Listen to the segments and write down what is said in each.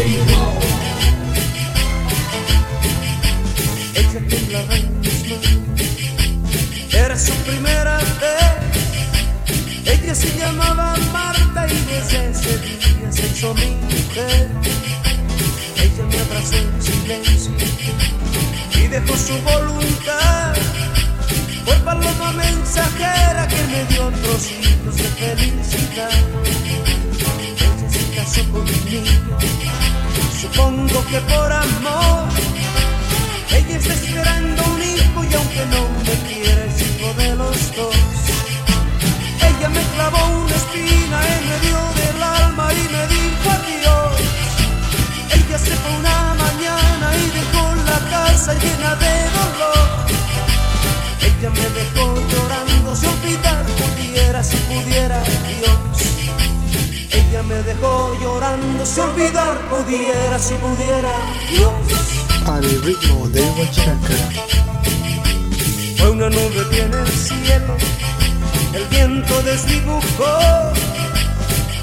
Ella te en mis era su primera vez. Ella se llamaba Marta y desde ese día se hizo mi mujer. Ella me abrazó en silencio y dejó su voluntad por paloma mensajera que me dio a los niños de felicidad. Supongo que por amor. Ella está esperando un hijo y aunque no me quiera es hijo de los dos. Ella me clavó una espina en medio del alma y me dijo adiós. Ella se fue una mañana y dejó la casa llena de dolor. Ella me dejó llorando si olvidar pudiera, si pudiera Dios. Ella me dejó llorando si olvidar pudiera, si pudiera Dios. al ritmo de Huachaca. Fue una nube que en el cielo el viento desdibujó.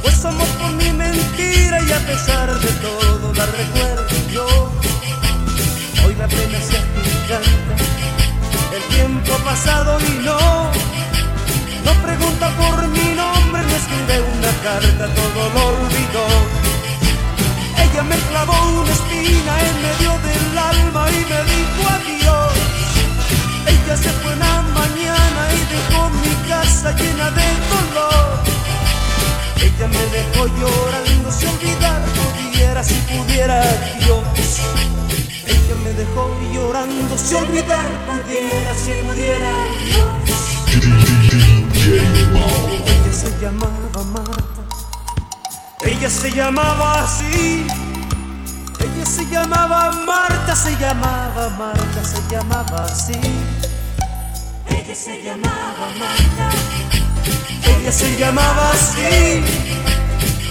Pues somos por mi mentira y a pesar de todo la recuerdo yo. Hoy la pena se agiganta, el tiempo ha pasado y Ella me clavó una espina en medio del alma y me dijo adiós. Ella se fue una mañana y dejó mi casa llena de dolor. Ella me dejó llorando si olvidar pudiera, si pudiera Dios. Ella me dejó llorando si olvidar pudiera, si pudiera Dios. Ella se llamaba así. Ella se llamaba Marta, se llamaba Marta, se llamaba así. Ella se llamaba Marta, Ella se llamaba así.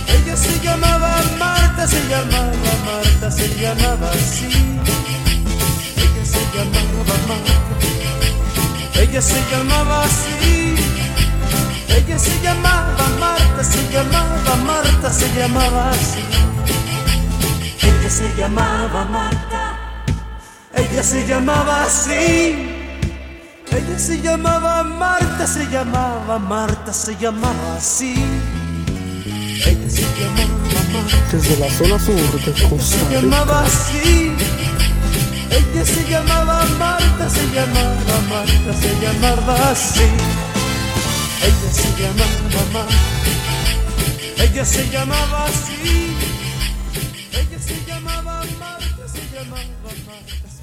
Ella se llamaba Marta, se llamaba Marta, se llamaba así. Ella se llamaba Marta. Ella se llamaba así. Se. Ella se llamaba Marta. Ella se llamaba así. Ella se llamaba Marta, se llamaba Marta, se llamaba así. Ella se llamaba Marta, Desde la zona sur de Costa se Rica. llamaba así. Ella se llamaba Marta, se llamaba Marta, se llamaba así. Ella se llamaba Marta. Ella se llamaba así. Ella se llamaba Marta, se llamaba Marta.